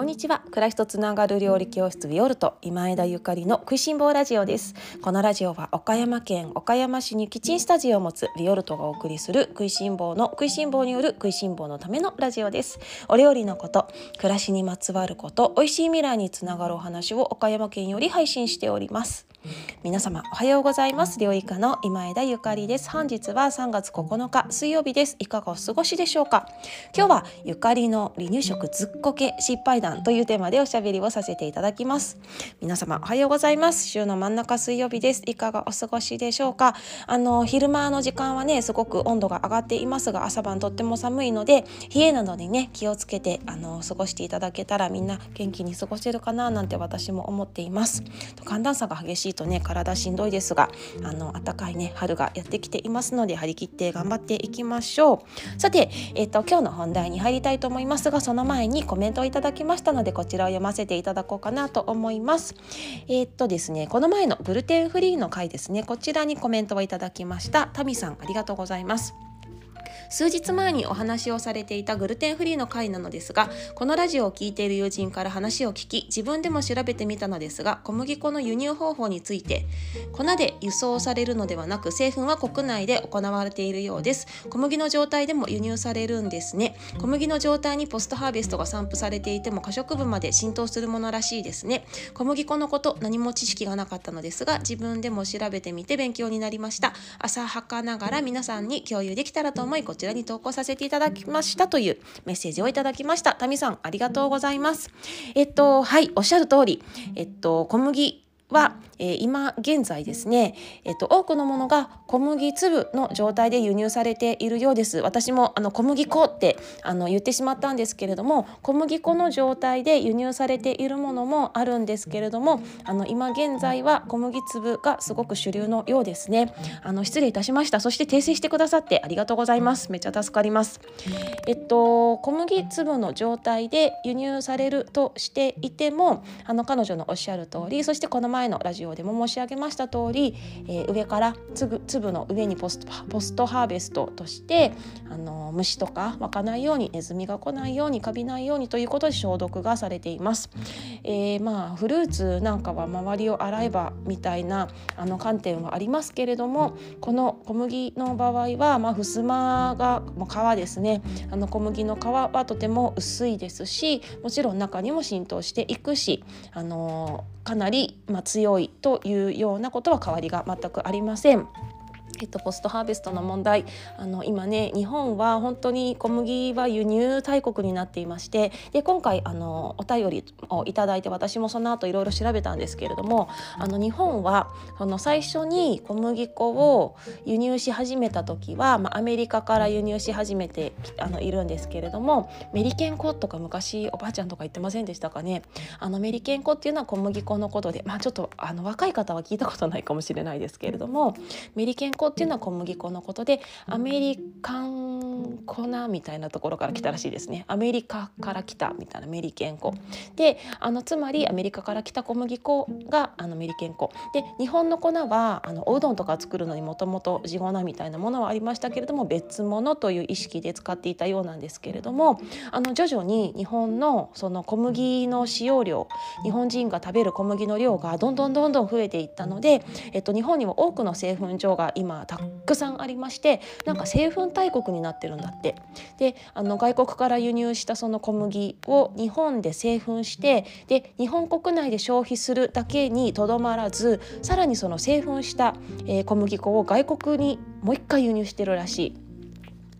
こんにちは。暮らしとつながる料理教室ビオルト今枝ゆかりの食いしん坊ラジオです。このラジオは岡山県岡山市にキッチンスタジオを持つビオルトがお送りする食いしん坊の食いしん坊による食いしん坊のためのラジオです。お料理のこと暮らしにまつわること美味しい未来につながるお話を岡山県より配信しております。皆様おはようございます。料理家の今枝ゆかりです。本日は3月9日水曜日です。いかがお過ごしでしょうか？今日はゆかりの離乳食ずっこけ失敗談というテーマでおしゃべりをさせていただきます。皆様おはようございます。週の真ん中水曜日です。いかがお過ごしでしょうか？あの昼間の時間はねすごく温度が上がっていますが朝晩とっても寒いので冷えなどにね気をつけてあの過ごしていただけたらみんな元気に過ごせるかななんて私も思っています。寒暖差が激しいとね体しんどいですがあの暖かいね春がやってきていますので張り切って頑張っていきましょう。さてえっ、と今日の本題に入りたいと思いますがその前にコメントをいただきましたのでこちらを読ませていただこうかなと思います。えっ、とですねこの前のグルテンフリーの回ですね。こちらにコメントをいただきました。タミさんありがとうございます。数日前にお話をされていたグルテンフリーの回なのですがこのラジオを聴いている友人から話を聞き自分でも調べてみたのですが小麦粉の輸入方法について粉で輸送されるのではなく製粉は国内で行われているようです。小麦の状態でも輸入されるんですね。小麦の状態にポストハーベストが散布されていても可食部まで浸透するものらしいですね。小麦粉のこと何も知識がなかったのですが自分でも調べてみて勉強になりました。浅はかながら皆さんに共有できたらと思いこちらに投稿させていただきましたというメッセージをいただきました。タミさん、ありがとうございます。えっと、はい、おっしゃる通り、えっと、小麦は、えー、今現在ですね、えっと、多くのものが小麦粒の状態で輸入されているようです。私もあの小麦粉ってあの言ってしまったんですけれども小麦粉の状態で輸入されているものもあるんですけれどもあの今現在は小麦粒がすごく主流のようですね。あの失礼いたしました。そして訂正してくださってありがとうございます。めっちゃ助かります。えっと小麦粒の状態で輸入されるとしていてもあの彼女のおっしゃる通りそしてこの前前のラジオでも申し上げました通り、えー、上から粒の上にポストポストハーベストとしてあの虫とか湧かないようにネズミが来ないようにカビないようにということで消毒がされています。えー、まあフルーツなんかは周りを洗えばみたいなあの観点はありますけれどもこの小麦の場合は、まあ、襖がもう皮ですねあの小麦の皮はとても薄いですしもちろん中にも浸透していくしあのかなり、ま、強いというようなことは変わりが全くありません。えっと、ポストハーベストの問題。あの今ね日本は本当に小麦は輸入大国になっていましてで今回あのお便りをいただいて私もその後いろいろ調べたんですけれどもあの日本はその最初に小麦粉を輸入し始めた時は、まあ、アメリカから輸入し始めてあのいるんですけれどもメリケン粉とか昔おばあちゃんとか言ってませんでしたかね。あのメリケン粉っていうのは小麦粉のことで、まあ、ちょっとあの若い方は聞いたことないかもしれないですけれどもメリケン粉っていうのは小麦粉のことでアメリカン粉みたいなところから来たらしいですね。アメリカから来たみたいなメリケン粉。であのつまりアメリカから来た小麦粉があのメリケン粉。で日本の粉はあのおうどんとか作るのにもともと地粉みたいなものはありましたけれども別物という意識で使っていたようなんですけれどもあの徐々に日本のその小麦の使用量日本人が食べる小麦の量がどんどんどんどん増えていったので、えっと、日本にも多くの製粉所が今たくさんありましてなんか製粉大国になってるんだってであの外国から輸入したその小麦を日本で製粉してで日本国内で消費するだけにとどまらずさらにその製粉した、え、小麦粉を外国にもう一回輸入してるらしい。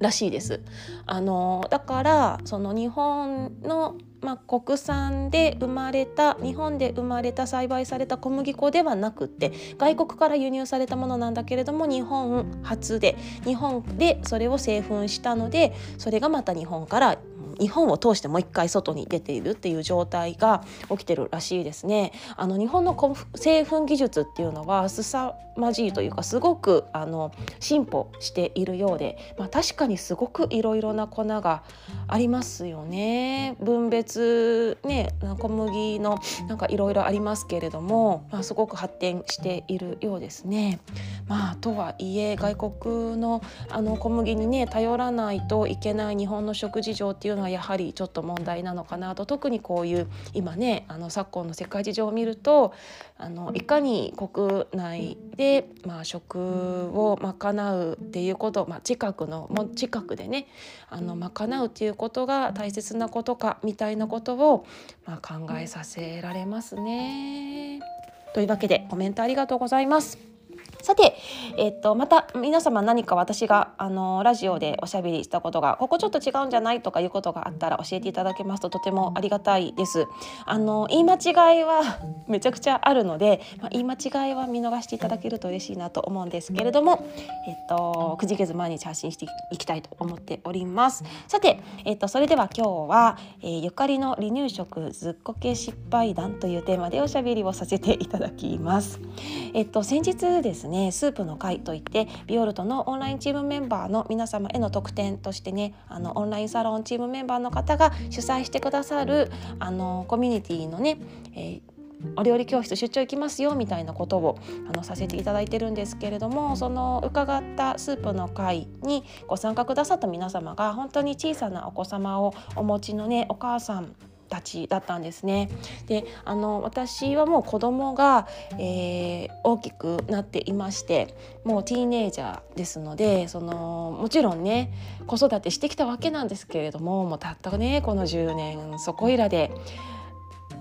らしいです。あのだからその日本のまあ、国産で生まれた日本で生まれた栽培された小麦粉ではなくって外国から輸入されたものなんだけれども日本初で日本でそれを製粉したのでそれがまた日本から日本を通してもう一回外に出ているっていう状態が起きてるらしいですね。あの日本の製粉技術っていうのは凄まじいというかすごくあの進歩しているようで、まあ、確かにすごくいろいろな粉がありますよね。分別ね小麦のなんかいろいろありますけれども、まあ、すごく発展しているようですね。まあ、とはいえ外国のあの小麦にね頼らないといけない日本の食事上っていういうのは、やはりちょっと問題なのかなと特にこういう今ねあの昨今の世界事情を見るとあのいかに国内で、まあ、食を賄うっていうこと、まあ、近くの近くでねあの賄うっていうことが大切なことかみたいなことを、まあ、考えさせられますね。というわけでコメントありがとうございます。さて、えっと、また皆様何か私があのラジオでおしゃべりしたことがここちょっと違うんじゃないとかいうことがあったら教えていただけますととてもありがたいです。あの言い間違いはめちゃくちゃあるので、まあ、言い間違いは見逃していただけると嬉しいなと思うんですけれども、えっと、くじけず毎日発信していきたいと思っております。さて、えっと、それでは今日は、えー、ゆかりの離乳食ずっこけ失敗談というテーマでおしゃべりをさせていただきます。えっと、先日ですねねスープの会といってビオルトのオンラインチームメンバーの皆様への特典としてねあのオンラインサロンチームメンバーの方が主催してくださるあのコミュニティのね、えーお料理教室出張行きますよみたいなことをあのさせていただいてるんですけれどもその伺ったスープの会にご参加くださった皆様が本当に小さなお子様をお持ちのねお母さんたちだったんですね。であの私はもう子供が、えー、大きくなっていましてもうティーネイジャーですのでそのもちろんね子育てしてきたわけなんですけれどももうたったねこの10年そこいらで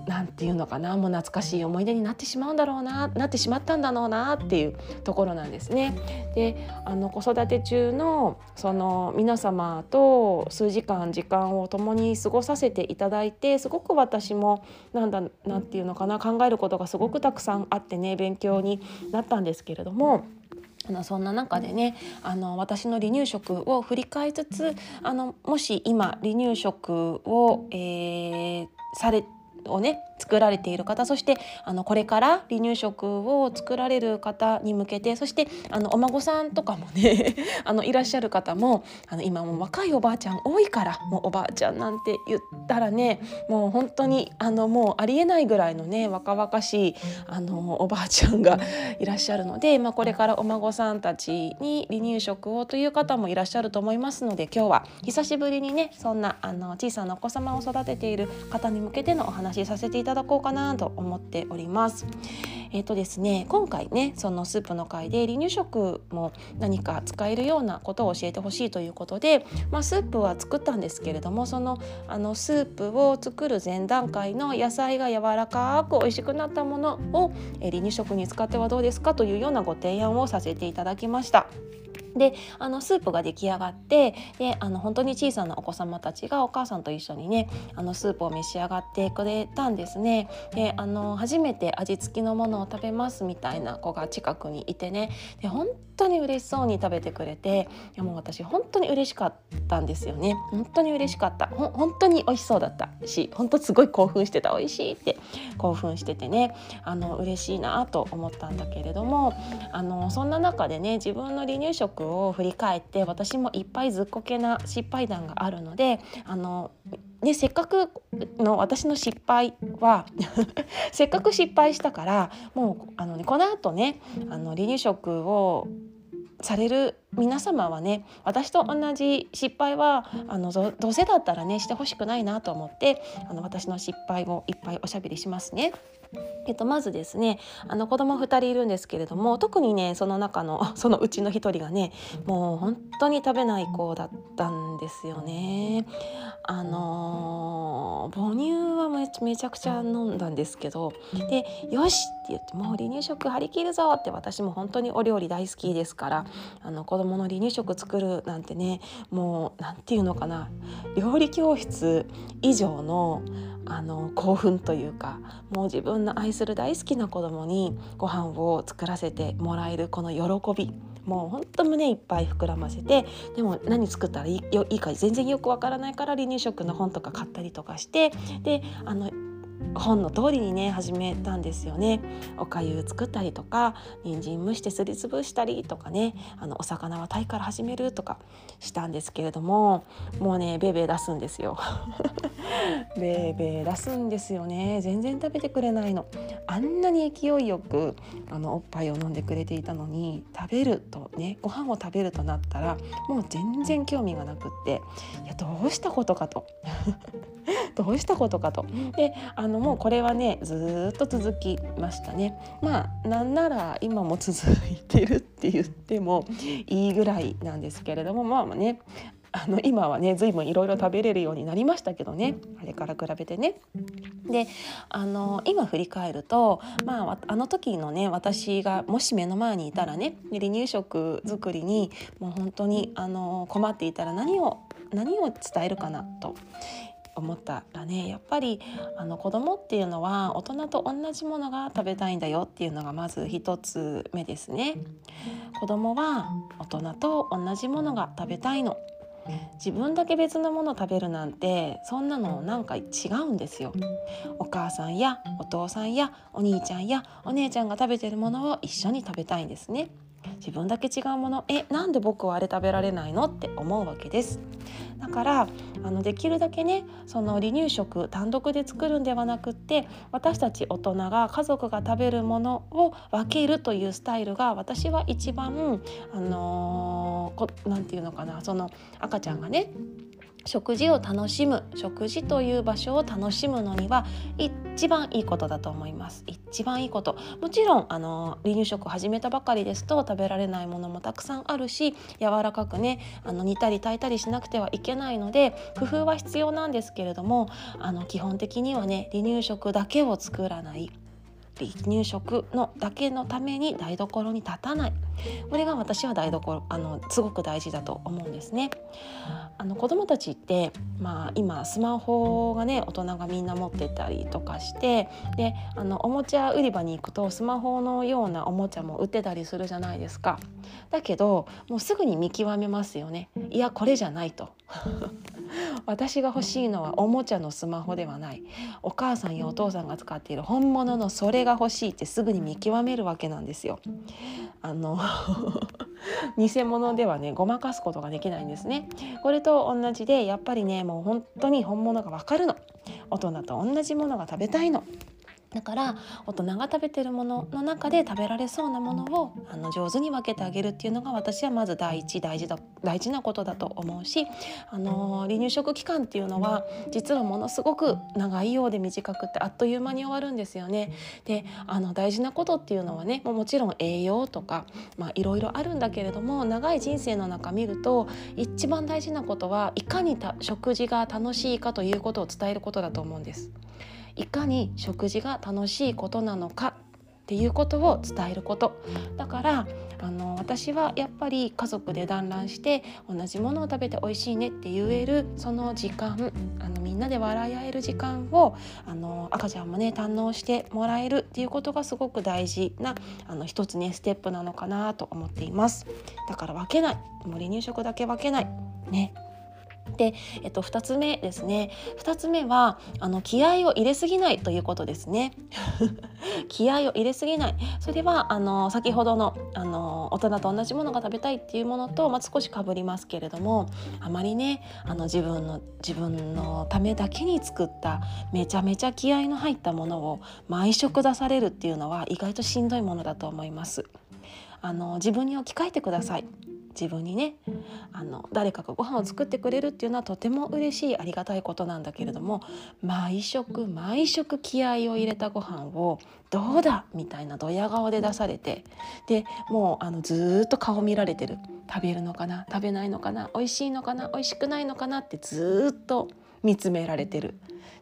何て言うのかなもう懐かしい思い出になってしまうんだろうななってしまったんだろうなっていうところなんですね。であの子育て中のその皆様と数時間時間を共に過ごさせていただいてすごく私もなんだなんていうのかな考えることがすごくたくさんあってね勉強になったんですけれども。あのそんな中でねあの私の離乳食を振り返りつつあのもし今離乳食を、えー、されをね作られている方そしてあのこれから離乳食を作られる方に向けてそしてあのお孫さんとかもね あのいらっしゃる方もあの今もう若いおばあちゃん多いからもうおばあちゃんなんて言ったらねもう本当にあのもうありえないぐらいのね若々しいあのおばあちゃんがいらっしゃるので、まあ、これからお孫さんたちに離乳食をという方もいらっしゃると思いますので今日は久しぶりにねそんなあの小さなお子様を育てている方に向けてのお話しさせていたたただこうかなと思っております。えーとですね、今回ねそのスープの回で離乳食も何か使えるようなことを教えてほしいということで、まあ、スープは作ったんですけれどもそのあのスープを作る前段階の野菜が柔らかく美味しくなったものを、え、離乳食に使ってはどうですかというようなご提案をさせていただきました。であのスープが出来上がってであの本当に小さなお子様たちがお母さんと一緒にねあのスープを召し上がってくれたんですね。であの初めて味付きのものを食べますみたいな子が近くにいてねで本当に嬉しそうに食べてくれていやもう私本当に嬉しかったんですよね。本当に嬉しかった。ほ本当に美味しそうだったし本当すごい興奮してた。美味しいって興奮しててね。あの嬉しいなと思ったんだけれどもあのそんな中でね自分の離乳食を振り返って私もいっぱいずっこけな失敗談があるのであのね、せっかくの私の失敗は せっかく失敗したからもうあの、ね、このあとねあの離乳食をされる皆様はね私と同じ失敗はあのどうせだったらねしてほしくないなと思ってあの私の失敗をいっぱいおしゃべりしますね。えっと、まずですねあの子供2人いるんですけれども特にねその中の そのうちの1人がねもう本当に食べない子だったんですよね。あの母乳はめちゃくちゃ飲んだんですけどで「よし!」って言って「もう離乳食張り切るぞ!」って私も本当にお料理大好きですからあの子供の離乳食作るなんてねもう何て言うのかな料理教室以上のあの興奮というかもう自分の愛する大好きな子供にご飯を作らせてもらえるこの喜びもうほんと胸いっぱい膨らませてでも何作ったらいいいいか全然よくわからないから離乳食の本とか買ったりとかしてであの本の通りにね始めたんですよね。おかゆ作ったりとか人参蒸してすりつぶしたりとかねあのお魚はタイから始めるとかしたんですけれどももうねベベ出すんですよ。ベーベー出すんですよね。全然食べてくれないの。あんなに勢いよくあのおっぱいを飲んでくれていたのに食べるとねご飯を食べるとなったらもう全然興味がなくっていやどうしたことかと。どうしたことかと。であのもうこれはねずっと続きましたねまあなんなら今も続いてるって言ってもいいぐらいなんですけれどもまあねあの今はね随分いろいろ食べれるようになりましたけどねあれから比べてね。であの今振り返ると、まあ、あの時のね私がもし目の前にいたらね離乳食作りにもう本当にあの困っていたら何を何を伝えるかなと思ったらねやっぱりあの子供っていうのは大人と同じものが食べたいんだよっていうのがまず一つ目ですね。子供は大人と同じものが食べたいの。自分だけ別のもの食べるなんてそんなのなんか違うんですよ。お母さんやお父さんやお兄ちゃんやお姉ちゃんが食べてるものを一緒に食べたいんですね。自分だけ違うもの？えなんで僕はあれ食べられないの？って思うわけです。だからあのできるだけねその離乳食単独で作るんではなくって私たち大人が家族が食べるものを分けるというスタイルが私は一番あのー、て言うのかなその赤ちゃんがね食事を楽しむ食事という場所を楽しむのには一番いいことだと思います。一番いいこと。もちろんあの離乳食を始めたばかりですと食べられないものもたくさんあるし柔らかくねあの煮たり炊いたりしなくてはいけないので工夫は必要なんですけれどもあの基本的にはね離乳食だけを作らない。離乳食のだけのために台所に立たないこれが私は台所あのすごく大事だと思うんですね。あの子どもたちって、まあ、今スマホがね大人がみんな持ってたりとかしてであのおもちゃ売り場に行くとスマホのようなおもちゃも売ってたりするじゃないですか。だけどもうすぐに見極めますよね。いやこれじゃないと。私が欲しいのはおもちゃのスマホではないお母さんやお父さんが使っている本物のそれが欲しいってすぐに見極めるわけなんですよ。あの 偽物ではねごまかすことができないんですね。これと同じでやっぱりねもう本当に本物がわかるの大人と同じものが食べたいのだから大人が食べてるものの中で食べられそうなものをあの上手に分けてあげるっていうのが私はまず第一大事だ大事なことだと思うし、あの離乳食期間っていうのは実はものすごく長いようで短くてあっという間に終わるんですよね。であの大事なことっていうのはねもちろん栄養とかいろいろあるんだけれども長い人生の中見ると一番大事なことはいかに食事が楽しいかということを伝えることだと思うんです。いかに食事が楽しいことなのかっていうことを伝えること。だからあの私はやっぱり家族で団らんして同じものを食べて美味しいねって言えるその時間あのみんなで笑い合える時間をあの赤ちゃんもね堪能してもらえるっていうことがすごく大事なあの一つねステップなのかなと思っています。だから分けない。もう離乳食だけ分けない。ね。で、えっと、2つ目ですね2つ目はあの気合を入れすぎないということですね 気合を入れすぎないそれはあの先ほどのあの大人と同じものが食べたいっていうものと、まあ、少しかぶりますけれどもあまりねあの自分の自分のためだけに作っためちゃめちゃ気合の入ったものを毎食出されるっていうのは意外としんどいものだと思います。あの自分に置き換えてください。自分にねあの誰かがご飯を作ってくれるっていうのはとても嬉しいありがたいことなんだけれども毎食毎食気合を入れたご飯をどうだ？みたいなドヤ顔で出されてでもうあのずっと顔見られてる。食べるのかな？食べないのかな？美味しいのかな？美味しくないのかな？ってずっと見つめられてる。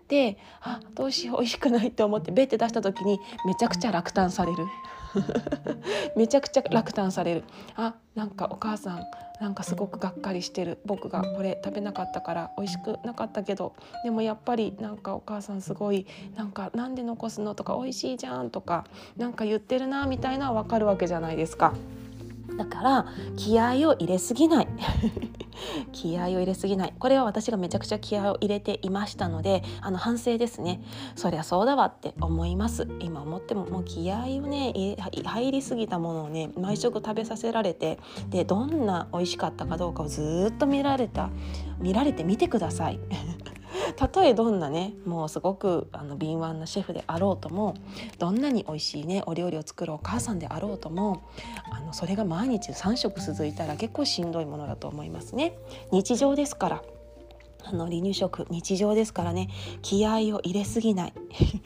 であどうしよう？美味しくないって思ってベッて出した時にめちゃくちゃ落胆される。めちゃくちゃ落胆されるあなんかお母さんなんかすごくがっかりしてる僕がこれ食べなかったから美味しくなかったけどでもやっぱりなんかお母さんすごいなんかなんで残すのとか美味しいじゃんとかなんか言ってるなみたいなわかるわけじゃないですか。だから気合を入れすぎない。気合を入れすぎない。これは私がめちゃくちゃ気合を入れていましたのであの反省ですね。そりゃそうだわって思います。今思ってももう気合をね入りすぎたものをね毎食食べさせられてでどんな美味しかったかどうかをずっと見られた見られてみてください。たとえどんなねもうすごくあの敏腕なシェフであろうともどんなに美味しいねお料理を作るお母さんであろうともあのそれが毎日3食続いたら結構しんどいものだと思いますね。日常ですから。あの離乳食日常ですからね。気合を入れすぎない。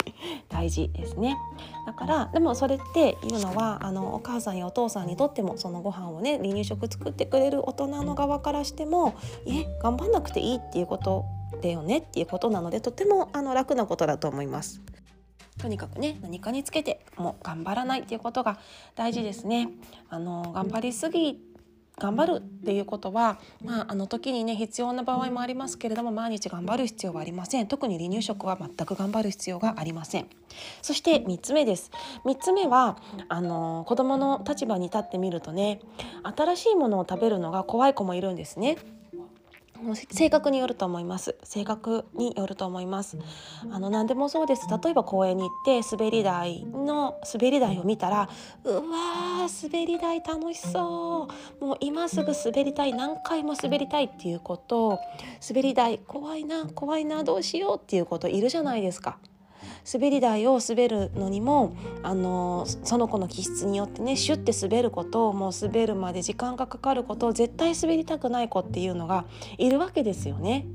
大事ですね。だからでもそれっていうのはあのお母さんやお父さんにとってもそのご飯をね離乳食作ってくれる大人の側からしてもえ頑張んなくていいっていうことだよねっていうことなのでとてもあの楽なことだと思います。とにかくね何かにつけてもう頑張らないっていうことが大事ですね。あの頑張りすぎ頑張るっていうことは、まあ、あの時にね必要な場合もありますけれども毎日頑張る必要はありません特に離乳食は全く頑張る必要がありませんそして3つ目です3つ目はあの子どもの立場に立ってみるとね新しいものを食べるのが怖い子もいるんですね性格によると思います。性格によると思います。あの何でもそうです。例えば公園に行って滑り台の滑り台を見たらうわー滑り台楽しそう。もう今すぐ滑りたい何回も滑りたいっていうこと。滑り台怖いな怖いなどうしようっていうこといるじゃないですか。滑り台を滑るのにもあのその子の気質によってねシュッて滑ることをもう滑るまで時間がかかることを絶対滑りたくない子っていうのがいるわけですよね。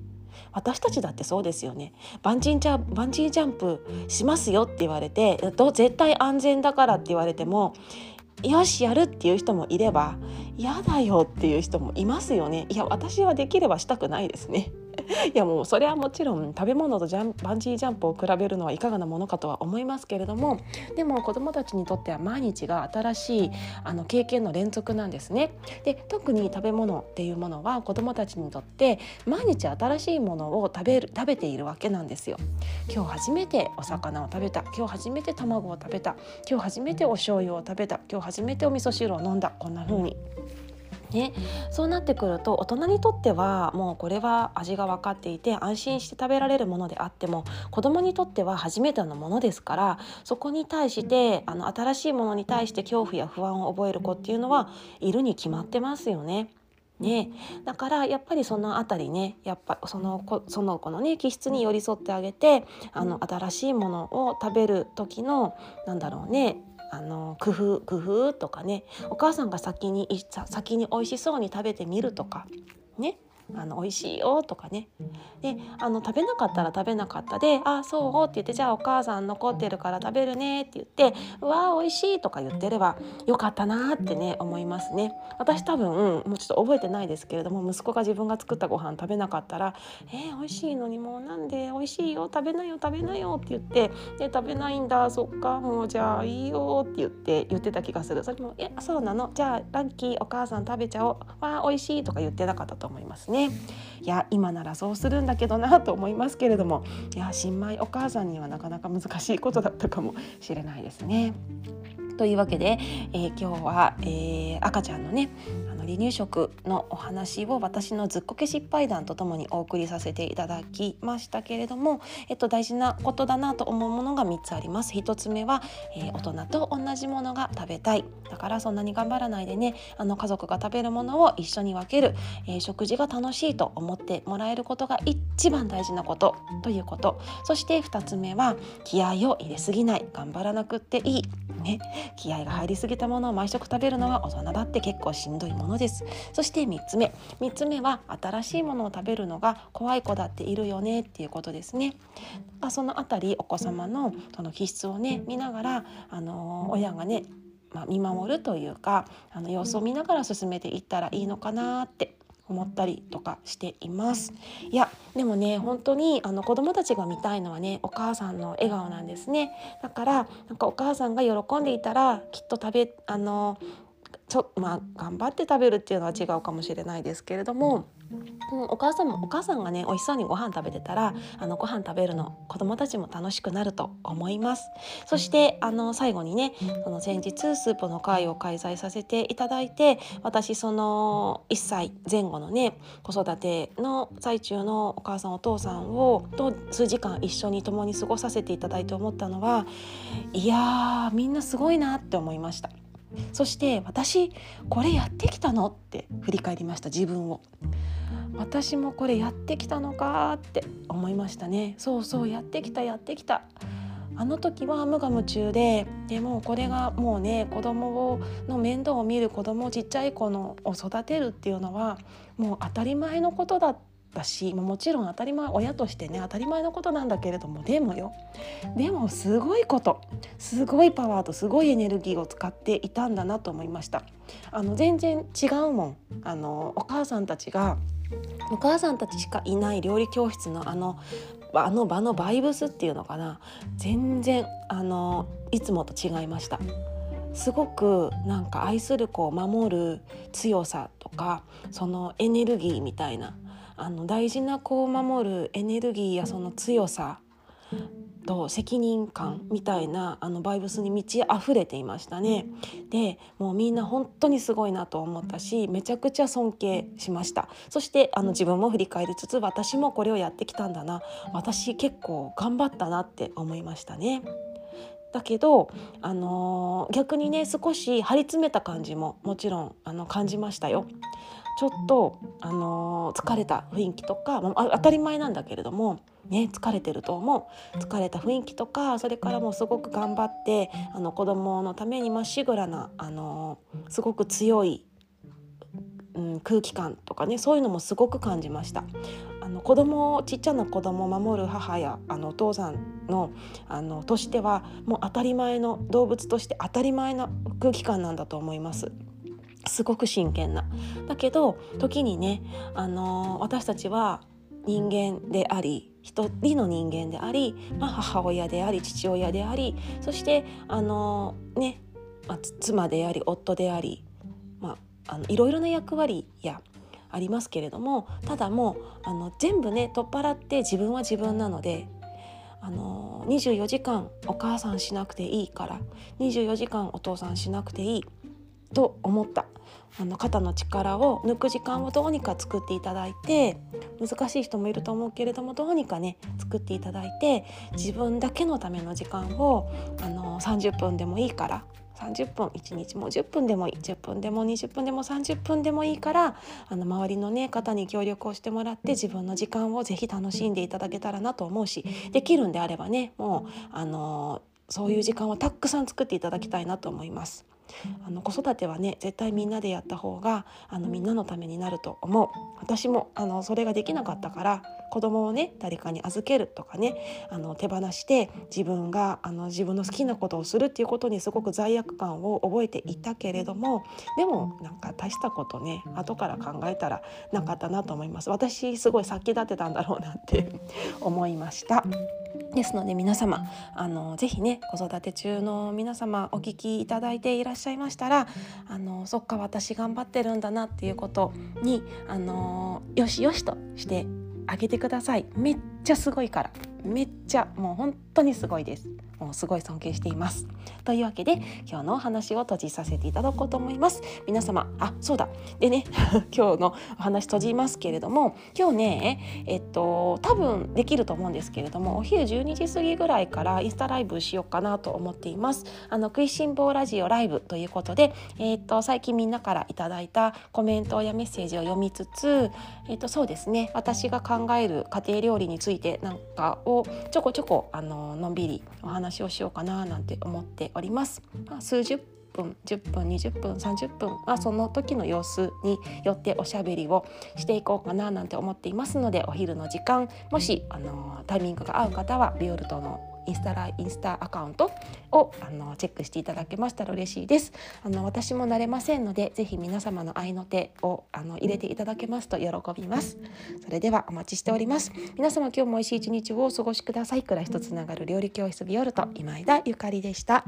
私たちだってそうですよね。バンジージャバンジージャンプしますよって言われて絶対安全だからって言われてもよしやるっていう人もいれば嫌だよっていう人もいますよね。いや私はできればしたくないですね。いやもうそれはもちろん食べ物とジャンバンジージャンプを比べるのはいかがなものかとは思いますけれどもでも子どもたちにとっては毎日が新しいあの経験の連続なんですね。で特に食べ物っていうものは子どもたちにとって毎日新しいものを食べる食べているわけなんですよ。今日初めてお魚を食べた。今日初めて卵を食べた。今日初めてお醤油を食べた。今日初めてお味噌汁を飲んだ。こんな風に。ね、そうなってくると大人にとってはもうこれは味が分かっていて安心して食べられるものであっても子供にとっては初めてのものですからそこに対してあの新しいものに対して恐怖や不安を覚える子っていうのはいるに決まってますよね。ね、だからやっぱりその辺りねやっぱその子その子のね気質に寄り添ってあげてあの新しいものを食べる時のなんだろうねあの工夫工夫とかねお母さんが先に先に美味しそうに食べてみるとかね。あの美味しいよとかね。であの食べなかったら食べなかったで「あそう」って言って「じゃあお母さん残ってるから食べるね」って言って「うわー美味しい」とか言ってればよかったなってね思いますね。私多分もうちょっと覚えてないですけれども息子が自分が作ったご飯食べなかったら「えー、美味しいのにもうなんで美味しいよ食べなよ食べなよ」って言って「で食べないんだそっかもうじゃあいいよ」って言って言ってた気がする。それも「えそうなの？じゃあラッキーお母さん食べちゃおう。わー美味しい」とか言ってなかったと思いますね。ねいや今ならそうするんだけどなと思いますけれどもいや新米お母さんにはなかなか難しいことだったかもしれないですね。というわけで、えー、今日は、えー、赤ちゃんのね離乳食のお話を私のずっこけ失敗談とともにお送りさせていただきましたけれども、えっと、大事なことだなと思うものが3つあります。1つ目は、えー、大人と同じものが食べたい。だからそんなに頑張らないでねあの家族が食べるものを一緒に分ける、えー、食事が楽しいと思ってもらえることが一番大事なことということ。そして2つ目は気合を入れすぎない。頑張らなくっていい、ね、気合が入りすぎたものを毎食食べるのは大人だって結構しんどいものです。そして3つ目。3つ目は新しいものを食べるのが怖い子だっているよねっていうことですね。そのあたりお子様のその気質をね見ながらあの親がねまあ、見守るというかあの様子を見ながら進めていったらいいのかなって思ったりとかしています。いやでもね本当にあの子供たちが見たいのはねお母さんの笑顔なんですね。だからなんかお母さんが喜んでいたらきっと食べあのちょまあ頑張って食べるっていうのは違うかもしれないですけれども。うん、お母さんもお母さんがね美味しそうにご飯食べてたらあのご飯食べるの子供たちも楽しくなると思いますそしてあの最後にねその先日スープの会を開催させていただいて私その1歳前後のね子育ての最中のお母さんお父さんをと数時間一緒に共に過ごさせていただいて思ったのはいやーみんなすごいなって思いました。そして私これやってきたのって振り返りました自分を。私もこれやってきたのかって思いましたね。そうそうやってきたやってきた。あの時は無我夢中ででもこれがもうね子供の面倒を見る子供ちっちゃい子のを育てるっていうのはもう当たり前のことだったしもちろん当たり前親としてね当たり前のことなんだけれどもでもよでもすごいことすごいパワーとすごいエネルギーを使っていたんだなと思いました。あの全然違うもん。あのお母さんたちがお母さんたちしかいない料理教室のあのあの場のバイブスっていうのかな。全然あのいつもと違いました。すごくなんか愛する子を守る強さとかそのエネルギーみたいなあの大事な子を守るエネルギーやその強さと責任感みたいなあのバイブスに満ち溢れていましたね。でもうみんな本当にすごいなと思ったしめちゃくちゃ尊敬しましたそしてあの自分も振り返りつつ私もこれをやってきたんだな私結構頑張ったなって思いましたね。だけど、あのー、逆にね少し張り詰めた感じももちろんあの感じましたよ。ちょっと、あのー、疲れた雰囲気とか、まあ、当たり前なんだけれども、ね、疲れてると思う疲れた雰囲気とかそれからもうすごく頑張ってあの子供のためにまっしぐらな、あのー、すごく強い、うん、空気感とかねそういうのもすごく感じました。あの子供ちっちゃな子供を守る母やあのお父さんのあのとしてはもう当たり前の動物として当たり前の空気感なんだと思います。すごく真剣な。だけど時にね、あの私たちは人間であり一人の人間であり、まあ、母親であり父親でありそしてあのね、まあ、妻であり夫であり、まあ、あのいろいろな役割やありますけれどもただもうあの全部ね取っ払って自分は自分なのであの24時間お母さんしなくていいから24時間お父さんしなくていいと思ったあの肩の力を抜く時間をどうにか作っていただいて難しい人もいると思うけれどもどうにかね作っていただいて自分だけのための時間をあの30分でもいいから30分1日も10分でもいい10分でも20分でも30分でもいいからあの周りの、ね、方に協力をしてもらって自分の時間をぜひ楽しんでいただけたらなと思うしできるんであればねもうあのそういう時間をたくさん作っていただきたいなと思います。あの子育てはね絶対みんなでやった方があのみんなのためになると思う。私もあのそれができなかったから子供をね誰かに預けるとかねあの手放して自分があの自分の好きなことをするっていうことにすごく罪悪感を覚えていたけれどもでもなんか大したことね後から考えたらなかったなと思います。私すごい先立てたんだろうなって思いました。ですので皆様あのぜひね子育て中の皆様お聞きいただいていらっしゃいましたらあのそっか私頑張ってるんだなっていうことにあのよしよしとしてあげてください。めっちゃすごいから。めっちゃもう本当にすごいです。もうすごい尊敬しています。というわけで今日のお話を閉じさせていただこうと思います。皆様あそうだ。でね 今日のお話閉じますけれども今日ねえっと多分できると思うんですけれどもお昼12時過ぎぐらいからインスタライブしようかなと思っています。あの食いしん坊ラジオライブということでえっと最近みんなからいただいたコメントやメッセージを読みつつえっとそうですね。私が考える家庭料理についてなんかをちょこちょこあののんびりお話話をしようかななんて思っております。まあ、数十分10分20分30分、まあ、その時の様子によっておしゃべりをしていこうかななんて思っていますのでお昼の時間もしあのタイミングが合う方はビオルトのインスタラインスタアカウントをあのチェックしていただけましたら嬉しいです。あの私も慣れませんのでぜひ皆様の愛の手をあの入れていただけますと喜びます。それではお待ちしております。皆様今日も美味しい一日をお過ごしください。暮らしとつながる料理教室ビオルト今枝ゆかりでした。